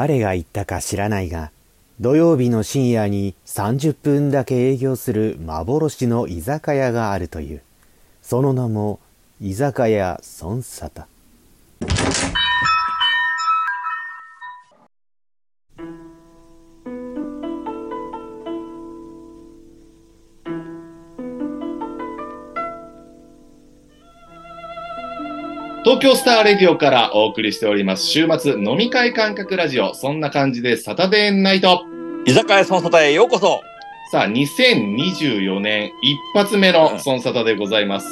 誰が言ったか知らないが、土曜日の深夜に30分だけ営業する幻の居酒屋があるという。その名も、居酒屋孫沙汰。東京スターレディオからお送りしております。週末飲み会感覚ラジオ。そんな感じでサタデーナイト。居酒屋孫沙汰へようこそ。さあ2024年一発目の孫沙汰でございます、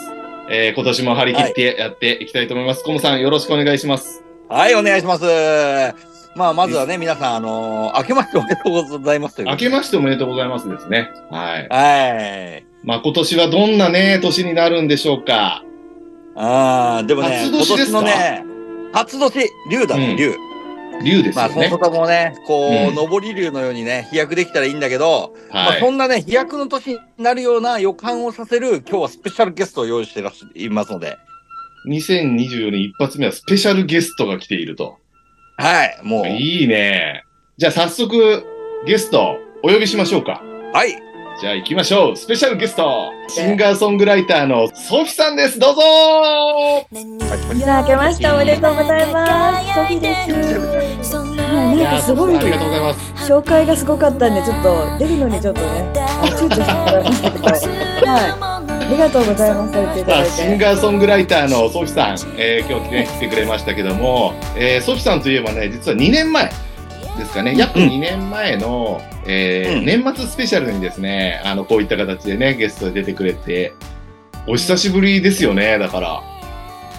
えー今年も張り切ってやっていきたいと思います。コムさんよろしくお願いします。はいお願いします。まあまずはね皆さんあのー、明けましておめでとうございます明けましておめでとうございますですね。はい。はい。まあ今年はどんなね、年になるんでしょうか。ああでもね初年ですか？今年のね初年龍だねうん龍、竜ですまあ。そのこともねこう、うん上り龍のようにね飛躍できたらいいんだけど、まあ、はい。そんなね、飛躍の年になるような予感をさせる、今日はスペシャルゲストを用意してらっしゃいますので、2024年一発目はスペシャルゲストが来ていると。はい、もう、いいね。じゃあ早速ゲストお呼びしましょうか。はい、じゃあ行きましょう。スペシャルゲスト。シンガーソングライターのソフィさんです。どうぞいや、明けましておめでとうございます。ソフィです。はい、なんかすごいありがとうございます。紹介がすごかったんで、ちょっと出るのにちょっとね、あ躊躇してもらいましたけど、はい、ありがとうございます。言っていたさあ。シンガーソングライターのソフィさん、えー今日、ね、来てくれましたけども、えーソフィさんといえばね、実は2年前ですかね、約2年前の、えーうん年末スペシャルにですね、あのこういった形でね、ゲストで出てくれて、お久しぶりですよね、だから。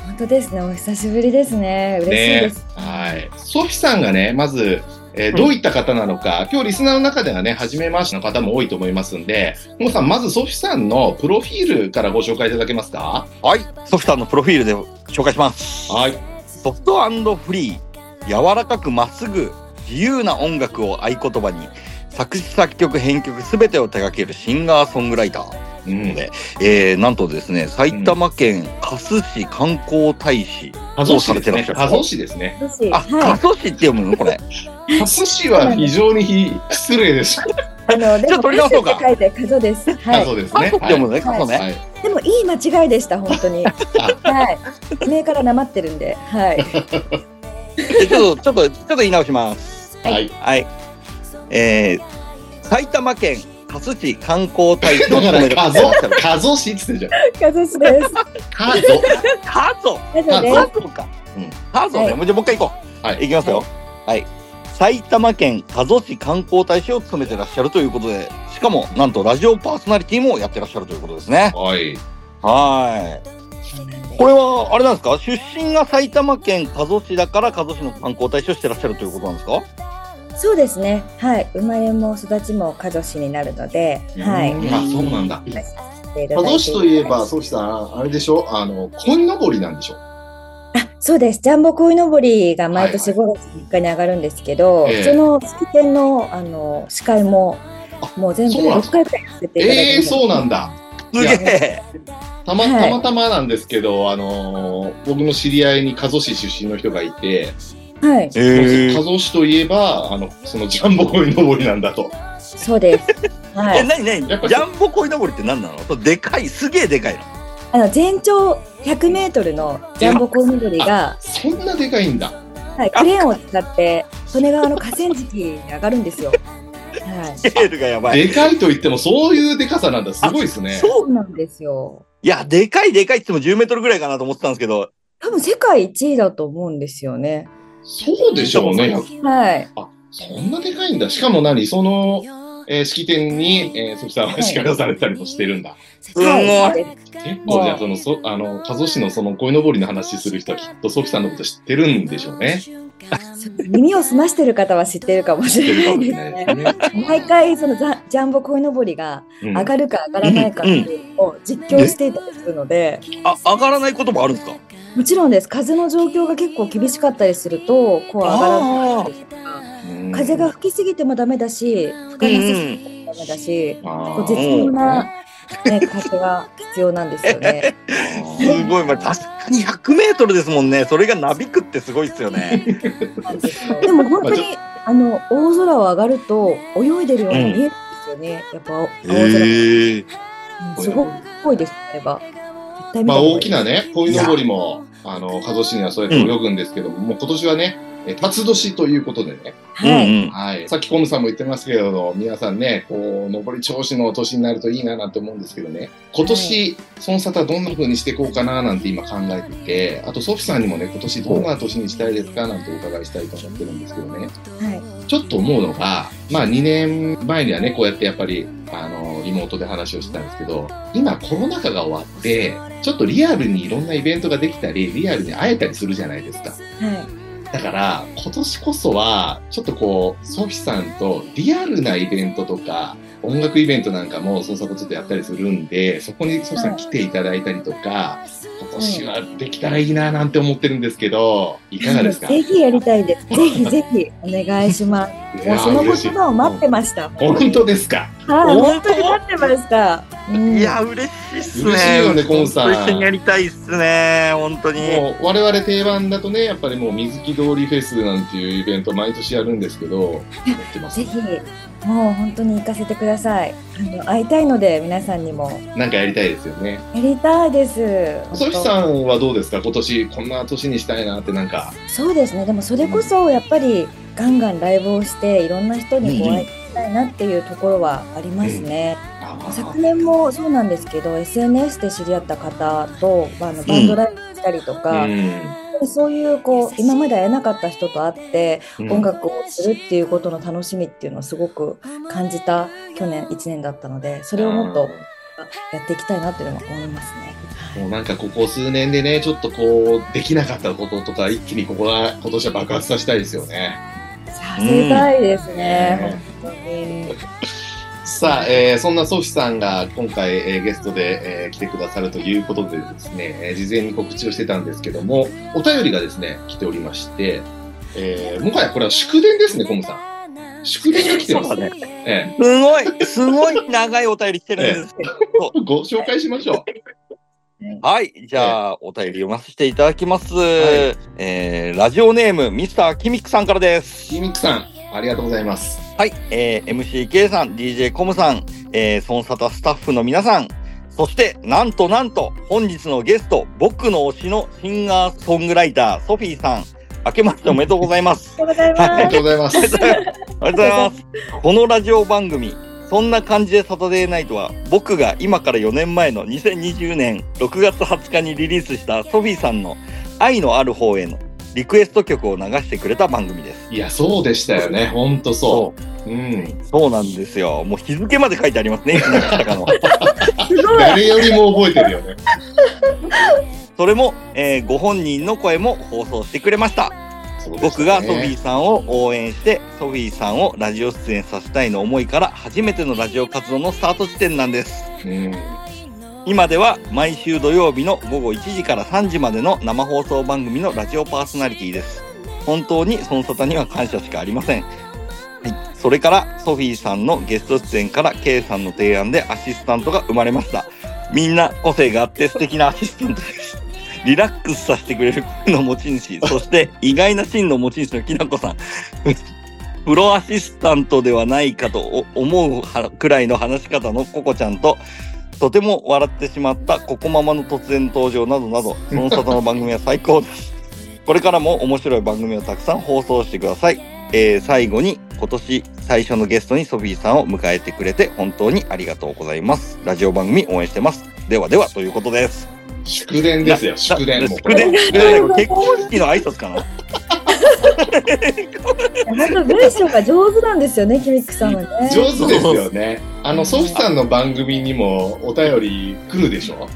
本当ですね、お久しぶりですね。嬉しいです。はい。ソフィさんがね、まず、えーどういった方なのか、今日リスナーの中ではね、初めましての方も多いと思いますんで、ももさん、まずソフィさんのプロフィールからご紹介いただけますか？はい、ソフトさんのプロフィールで紹介します。はい。ソフトフリー、柔らかくまっすぐ、自由な音楽を合言葉に、作詞作曲編曲すべてを手掛けるシンガーソングライター。うん。でえー、なんとですね、埼玉県加須市観光大使。加須市ですね。加されてらっしゃる須市ですね。加須市って読むの？これ。加須市は非常にひ失礼でしょ。い。あの、でも、取り直そうか書いて、カゾです。加はい。須ですね。読むのね、加須ね。はい。でも、いい間違いでした、本当に。はい。目からなまってるんで、はい。えちょっと、ちょっと、ちょっと言い直します。はい。はい。はい。えー、埼玉県加須市観光大使加須、加須市って言ってるじゃん。カゾです。加須。加須加須か。うん加須ね。じゃあもう一回行こう。はい行きますよ。はい。埼玉県加須市観光大使を務めてらっしゃるということで、しかも、なんとラジオパーソナリティもやってらっしゃるということですね。はい。はい。これは、あれなんですか？出身が埼玉県加須市だから加須市の観光大使をしてらっしゃるということなんですか？す。そうですね。はい。生まれも育ちもカゾ市になるので、はい。うんあ、そうなんだ。加加須市といえば、ソフィさん、あれでしょ？あの、鯉のぼりなんでしょ？あそうです。ジャンボ鯉のぼりが毎年は5月3日に上がるんですけど、ええその式典のあの司会もあもう全部でそうなんです6回くらいていただいてええー、そうなんだ。すげえ。たま、はいたまたまなんですけど、あのー僕の知り合いに加須市出身の人がいて、はい。え加須市といえば、あの、そのジャンボ鯉のぼりなんだと。そうです。はえ、い。なになにジやっぱャンボ鯉のぼりって何なのそうでかい、すげえでかいの。あの全長100メートルのジャンボ鯉のぼりが、そんなでかいんだ。はい、クレーンを使って利根川の河川敷に上がるんですよ。はい。スケールがやばい。でかいと言ってもそういうでかさなんだ。すごいですね。そうなんですよ。いや、でかいでかいって言っても10メートルぐらいかなと思ってたんですけど、多分世界一位だと思うんですよね。そうでしょうね。はい。そんなでかいんだ。しかも何？その、えー式典に、えー、ソフさんは司会をされたりもしてるんだ。はい結構じゃあ、その、そあの、加須市のその鯉のぼりの話する人はきっとソフさんのこと知ってるんでしょうね。耳を澄ましてる方は知ってるかもしれないですね。毎回そのザジャンボ鯉のぼりがうん上がるか上がらないかっていうのを実況していたりするので、あ、上がらないこともあるんですか？もちろんです風の状況が結構厳しかったりするとこう上がらなかったりとかうん風が吹きすぎてもダメだし吹かなさすぎてもダメだし、こう絶妙な、ね、風が必要なんですよね。すごい、まあ、確かに100メートルですもんね。それがなびくってすごいですよね。でも本当にあの大空を上がると泳いでるように見えるんですよね。やっぱ青空え。うんすごく濃いですあれば。まあ大きなね、鯉のぼりも、あの、加須市にはそうやって泳ぐんですけども、もう今年はね、え辰年ということでね、はい。うんはい。さっきコムさんも言ってますけれど、皆さんね、こう、上り調子の年になるといいななんて思うんですけどね、今年、その沙汰どんな風にしていこうかななんて今考えていて、あとソフィさんにもね、今年どんな年にしたいですかなんてお伺いしたいと思ってるんですけどね、はい。ちょっと思うのが、まあ2年前にはね、こうやってやっぱり、あの、リモートで話をしてたんですけど、今コロナ禍が終わって、ちょっとリアルにいろんなイベントができたり、リアルに会えたりするじゃないですか。はい。だから、今年こそは、ちょっとこう、ソフィさんとリアルなイベントとか、音楽イベントなんかも、そのこちょっとやったりするんで、そこにソフィさん来ていただいたりとか、今年はできたらいいななんて思ってるんですけど、いかがですか？ぜひやりたいです。ぜひぜひお願いします。もうその言葉を待ってました。本当ですか？はい、本当に待ってました。うんいや、嬉しいっすね。嬉しいよねコンさん本当一緒にやりたいっすね。本当に。もう我々定番だとね、やっぱりもう水木通りフェスなんていうイベント毎年やるんですけど、やってますぜ。ひ、もう本当に行かせてください。あの会いたいので、皆さんにも。なんかやりたいですよね。やりたいです。ソフィさんはどうですか？今年こんな年にしたいなってなんか。そうですね。でもそれこそやっぱりガンガンライブをして、いろんな人にご愛したいなっていうところはありますね。昨年もそうなんですけど SNS で知り合った方と、まあ、あのバンドライブしたりとか、うんそういうこう今まで会えなかった人と会ってうん音楽をするっていうことの楽しみっていうのをすごく感じた去年1年だったのでそれをもっとやっていきたいなっていうのは思いますね。もうなんかここ数年でね、ちょっとこう、できなかったこととか、一気にここは、今年は爆発させたいですよね。させたいですね、うん本当に。さあ、えーそんなソフィさんが今回、えーゲストで、えー来てくださるということでですね、えー事前に告知をしてたんですけども、お便りがですね、来ておりまして、えーもはやこれは祝電ですね、コムさん。祝電が来てます。ね。えすごい、すごい長いお便り来てるんですけど。ー ご紹介しましょう。はい。じゃあ、お便り読ませていただきます。いえーラジオネーム、ミスターキミックさんからです。キミックさん、ありがとうございます。はい。えー MCK さん、DJ コムさん、えー、ソンサタスタッフの皆さん、そして、なんとなんと、本日のゲスト、僕の推しのシンガーソングライター、ソフィーさん、明けましておめでとうございます。ありがとうございありがます。とうございます。ありがとうございます。このラジオ番組、そんな感じでサタデーナイトは、僕が今から4年前の2020年6月20日にリリースしたソフィーさんの愛のある方へのリクエスト曲を流してくれた番組です。いや、そうでしたよね。ほんとそう。うん。そうなんですよ。もう日付まで書いてありますね。誰よりも覚えてるよね。それも、えーご本人の声も放送してくれましたね僕がソフィーさんを応援して、ソフィーさんをラジオ出演させたいの思いから、初めてのラジオ活動のスタート地点なんです。うん。今では毎週土曜日の午後1時から3時までの生放送番組のラジオパーソナリティです。本当にその方には感謝しかありません。はい。それから、ソフィーさんのゲスト出演から K さんの提案でアシスタントが生まれました。みんな個性があって素敵なアシスタントです。リラックスさせてくれるの持ち主、そして意外なシーンの持ち主のきなこさん。プロアシスタントではないかと思うくらいの話し方のココちゃんと、とても笑ってしまったココママの突然登場などなど、その方の番組は最高です。これからも面白い番組をたくさん放送してください。えー最後に今年最初のゲストにソフィーさんを迎えてくれて本当にありがとうございます。ラジオ番組応援してます。ではではということです。祝電ですよ、祝電も。祝電祝電結婚式の挨拶かな？本当文章が上手なんですよね、キミックさんはね。上手ですよね。あの、ソフィさんの番組にもお便り来るでしょ？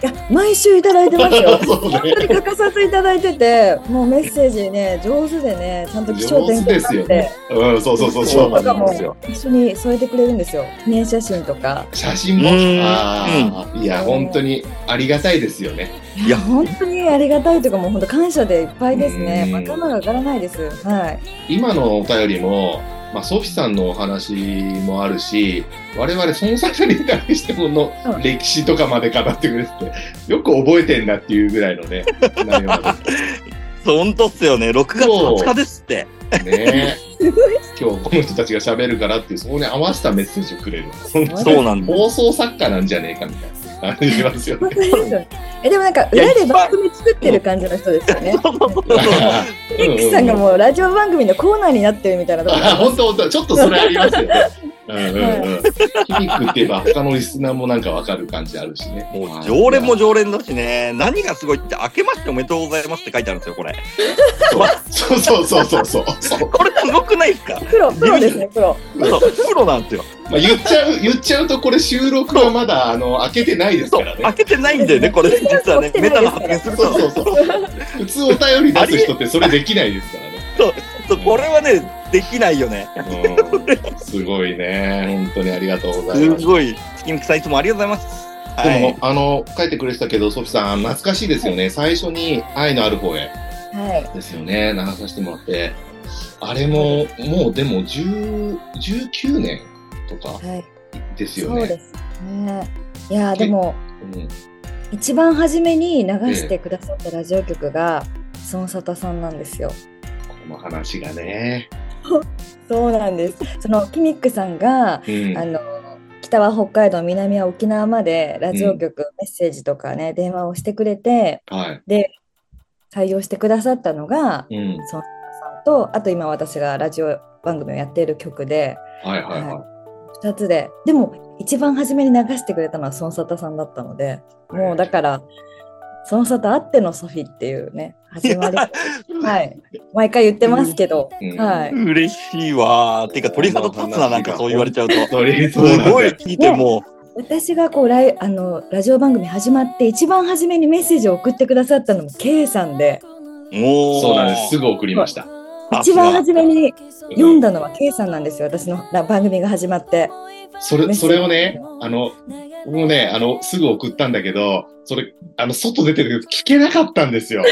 いや、毎週いただいてますよ。本当にね。欠かさずいただいてて、もうメッセージね、上手でね、ちゃんと気象点結ってよね。うん、そうそうそうそそうなんですよ一緒に添えてくれるんですよ。記念写真とか。写真も？うんああ、いや、本当にありがたいですよね。いや本当にありがたいというか、もう本当感謝でいっぱいですね。うん頭が上がらないです。はい。今のお便りも、まあ、ソフィさんのお話もあるし、我々、その作に対してものうん歴史とかまで語ってくれてて、よく覚えてんだっていうぐらいのね、本当っすよね。6月20日ですって。ね。今日この人たちが喋るからっていう、そこに合わせたメッセージをくれる。そうなんです。放送作家なんじゃねえかみたいな感じしますよ本ね。え、でもなんか、裏で番組作ってる感じの人ですよね。そうそうそうミックさんがもうラジオ番組のコーナーになってるみたいなところあ、本当本当ちょっとそれありますよね。うんうんうん。キミックって言えば他のリスナーもなんかわかる感じあるしね。もう常連も常連だしね。何がすごいって、明けましておめでとうございますって書いてあるんですよ、これ。そうそうそうそうそうそう。これすごくないですか？プロ、プロですね、プロ。そうプロなんですよ。まあ、言っちゃう、言っちゃうと、これ収録はまだ、あの、開けてないですそうからね。開けてないんだよね、これ。実はね、メタな発言すると。そうそうそう。普通お便り出す人ってそれできないですからね。そうこれはね、できないよね。うん、すごいね。本当にありがとうございます。すごい。月見さんいつもありがとうございます。はでも、い。あの、書いてくれてたけど、ソフィさん、懐かしいですよね。最初に愛のある方へはい。ですよね。流させてもらって。あれも、もうでも、10 19年とかはい。ですよね。そうですね。いやーでも、うん一番初めに流してくださったラジオ局が、孫沙汰さんなんですよ。この話がね。そうなんです。そのキミックさんが、うん。あの、北は北海道、南は沖縄までラジオ局、メッセージとかね、電話をしてくれて、はい。で、採用してくださったのが、うん。孫沙汰さんと、あと今私がラジオ番組をやっている曲で、はいはいは2つで、でも一番初めに流してくれたのは孫沙汰さんだったので、もうだから、孫沙汰あってのソフィっていうね、始まり。はい。毎回言ってますけど、うんはい。嬉しいわー。てか、鳥肌立つな、なんかそう言われちゃうと。い。それ、すごい聞いても私がこうライあのラジオ番組始まって一番初めにメッセージを送ってくださったのも K さんでう、もう。そうなんです。すぐ送りました。一番初めに読んだ。だのは K さんなんですよ私のら番組が始まってそれ、それをね、あの、もうね、あの、すぐ送ったんだけど、それ、あの、外出てるけど聞けなかったんですよ。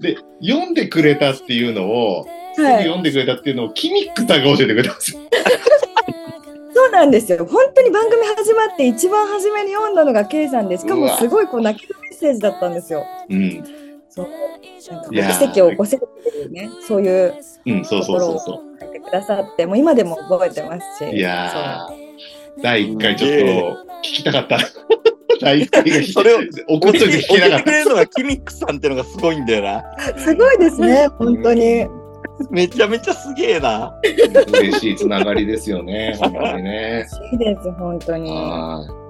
で、読んでくれたっていうのを、すぐはい読んでくれたっていうのを、キミックさんが教えてくれたんですよ。そうなんですよ。本当に番組始まって一番初めに読んだのが K さんでしかもすごいこう泣けるメッセージだったんですよ。うん。そう。なんかこういやー。奇跡を起こせるっていうねそういううん、そうそうそうそ書いてくださってもう今でも覚えてますし。う。いやー、第1回ちょっと聞きたかった。第1回がそれを送っといて聞けなかってた。送っくれるのがキミックさんっていうのがすごいんだよな。すごいですね本当にめちゃめちゃすげえな。嬉しいつながりですよね、本当にね。いいです本当にはい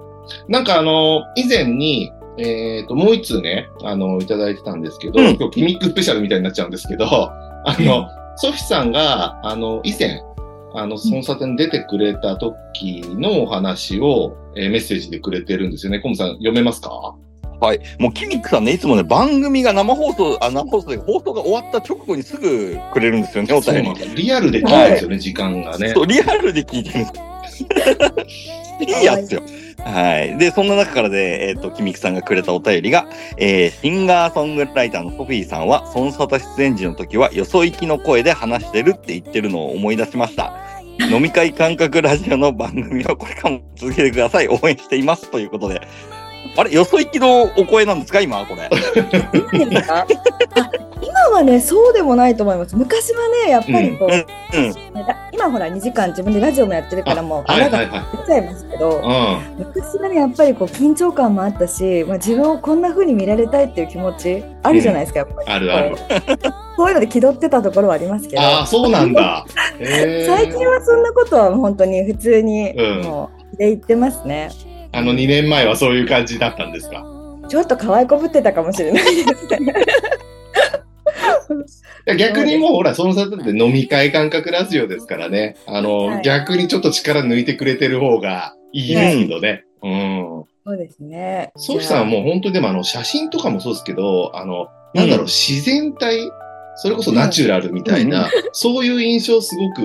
なんかあの、以前に、えっ、と、もう一通ね、あの、いただいてたんですけど、うん今日ギミックスペシャルみたいになっちゃうんですけど、あの、ソフィさんが、あの、以前、あの、孫沙汰に出てくれた時のお話を、えーメッセージでくれてるんですよね。コムさん、読めますか？はい。もうキミックさんね、いつもね、番組が生放送、あ、生放送で放送が終わった直後にすぐくれるんですよね、お便りリアルで聞いたんですよね、時間がね。そう、リアルで聞いてるんです。いいやつよ。はい。で、そんな中からで、えっ、と、キミクさんがくれたお便りが、えー、シンガーソングライターのソフィーさんは、孫沙汰出演時の時は、よそ行きの声で話してるって言ってるのを思い出しました。飲み会感覚ラジオの番組はこれからも続けてください。応援しています。ということで。あれ、よそ行きのお声なんですか？今、これ。今はねそうでもないと思います昔はねやっぱりこう、うん。だ今今ほら2時間自分でラジオもやってるからもうあはいあらはいはが出ちゃいますけど、い。昔はねやっぱりこう緊張感もあったし、まあ、自分をこんな風に見られたいっていう気持ちあるじゃないですか、やっぱりあるある。そういうので気取ってたところはありますけどああ、そうなんだ。最近はそんなことは本当に普通にうんもうで言ってますね、あの2年前はそういう感じだったんですか？ちょっと可愛こぶってたかもしれないですねいや逆にもうほら、その里って飲み会感覚ラジオですからね。あの、はい逆にちょっと力抜いてくれてる方がいいですけどね。うん。そうですねソフィさんはもう本当にでもあの写真とかもそうですけど、あの、なんだろう、うん自然体、それこそナチュラルみたいな、うんそういう印象すごく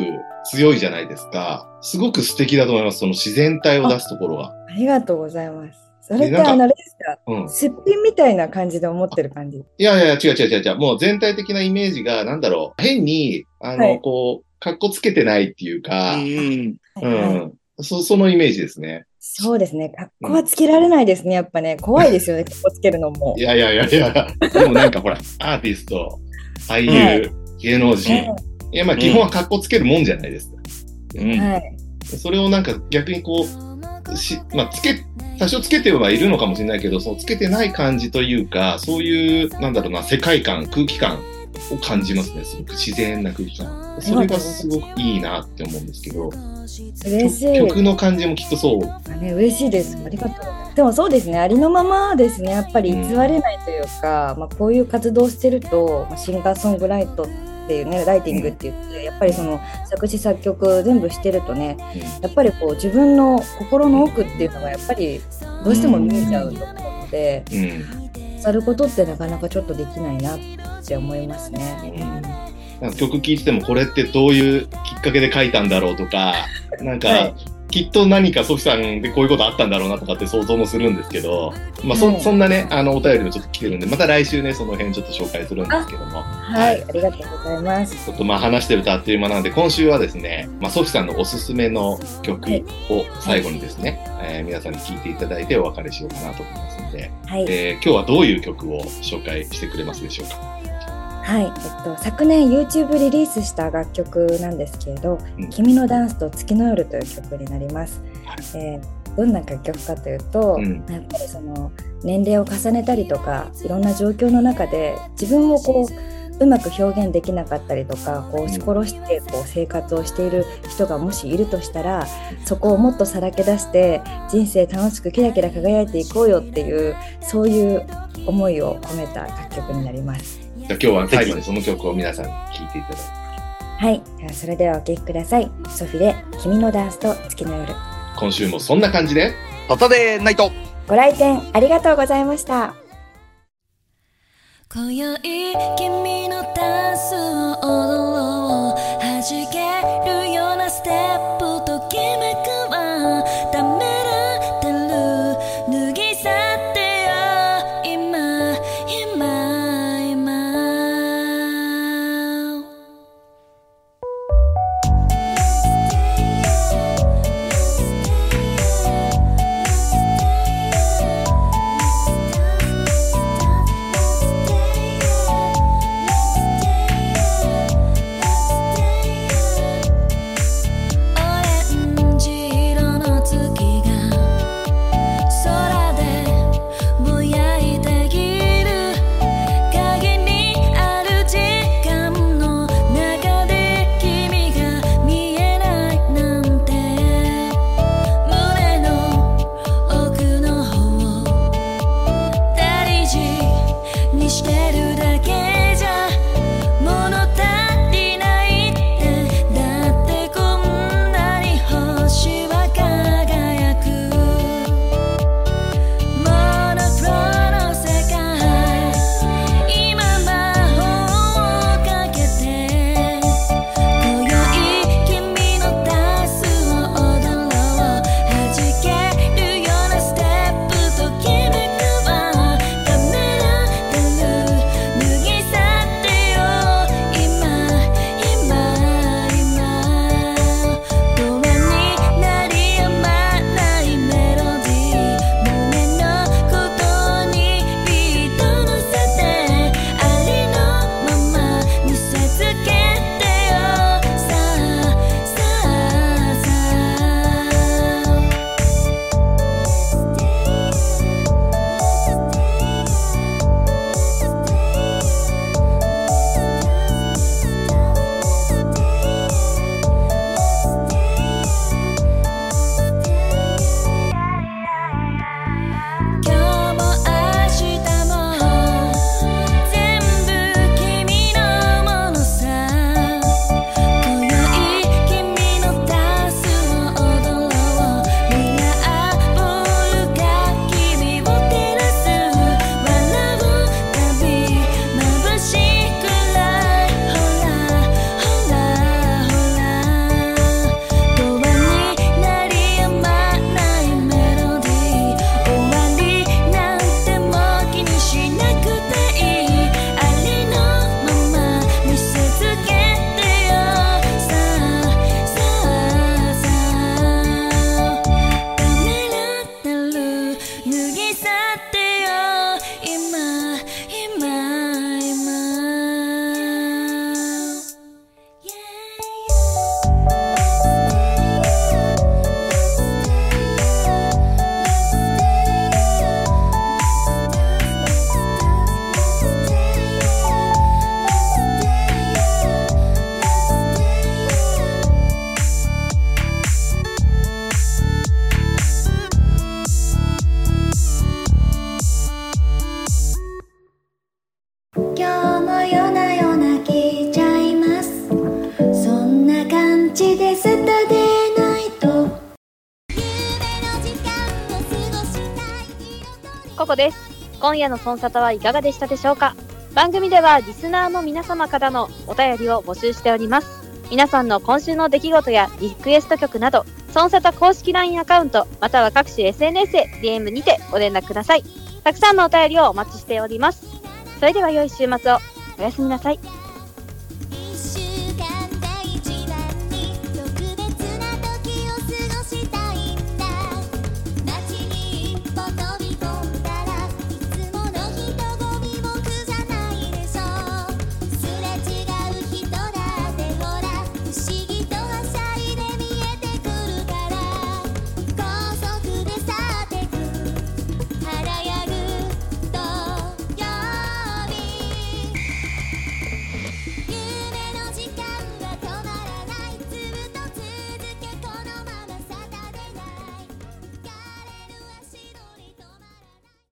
強いじゃないですか。すごく素敵だと思います、その自然体を出すところは。ありがとうございます。それってあのですか？うん。すっぴんみたいな感じで思ってる感じ？いやいや、違う違う違う違う。もう全体的なイメージが、なんだろう、変に、あの、はい。こう、格好つけてないっていうか、うん。うはいはい。ん。そ、そのイメージですね。そうですね。格好はつけられないですねやっぱね。怖いですよね格好つけるのも。いやいやいやいや、でもなんかほら、アーティスト、俳優、芸能人、いやまあ基本は格好つけるもんじゃないですか。うん。はい。それをなんか逆にこう、し、まあつけ、多少つけてはいるのかもしれないけど、そのつけてない感じというか、そういう、なんだろうな、世界観、空気感を感じますね。すごく自然な空気感。それがすごくいいなって思うんですけど、嬉しい曲の感じもきっとそう。あね、嬉しいです。ありがとう。でもそうですね、ありのままですね、やっぱり偽れないというか、まあ、こういう活動をしてると、まあ、シンガーソングライトっていうね、ライティングって言って、やっぱりその作詞作曲全部してるとね、やっぱりこう自分の心の奥っていうのがやっぱりどうしても見えちゃうと思うので、うん。うん。去ることってなかなかちょっとできないなって思いますね。なんか曲聴いててもこれってどういうきっかけで書いたんだろうとか、なんか、はいきっと何かソフィさんでこういうことあったんだろうなとかって想像もするんですけど、まあそ,、はいそんなね、あのお便りもちょっと来てるんで、また来週ね、その辺ちょっと紹介するんですけども、はい、ありがとうございます。ちょっとまあ話してるとあっという間なので、今週はですね、まあソフィさんのおすすめの曲を最後にですね、えー皆さんに聴いていただいてお別れしようかなと思いますので、はい。えー今日はどういう曲を紹介してくれますでしょうか？はい、えっと、昨年 YouTube リリースした楽曲なんですけれどうん「君のダンスと月の夜」という曲になります。はい。えーどんな楽曲かというと、うん。やっぱりその年齢を重ねたりとかいろんな状況の中で自分をこううまく表現できなかったりとかこう押し殺してこう生活をしている人がもしいるとしたらそこをもっとさらけ出して人生楽しくキラキラ輝いていこうよっていうそういう思いを込めた楽曲になります。じゃあ今日は最後にその曲を皆さんに聴いていただいて、はい、ではそれではお聴きください。ソフィで君のダンスと月の夜。今週もそんな感じで、サタデーナイトご来店ありがとうございました。今宵君のダンスを踊ろう弾けるようなステップと今夜のソンサタはいかがでしたでしょうか？番組ではリスナーの皆様からのお便りを募集しております。皆さんの今週の出来事やリクエスト曲など、ソンサタ公式 LINE アカウント、または各種 SNS へ DM にてご連絡ください。たくさんのお便りをお待ちしております。それでは良い週末を。おやすみなさい。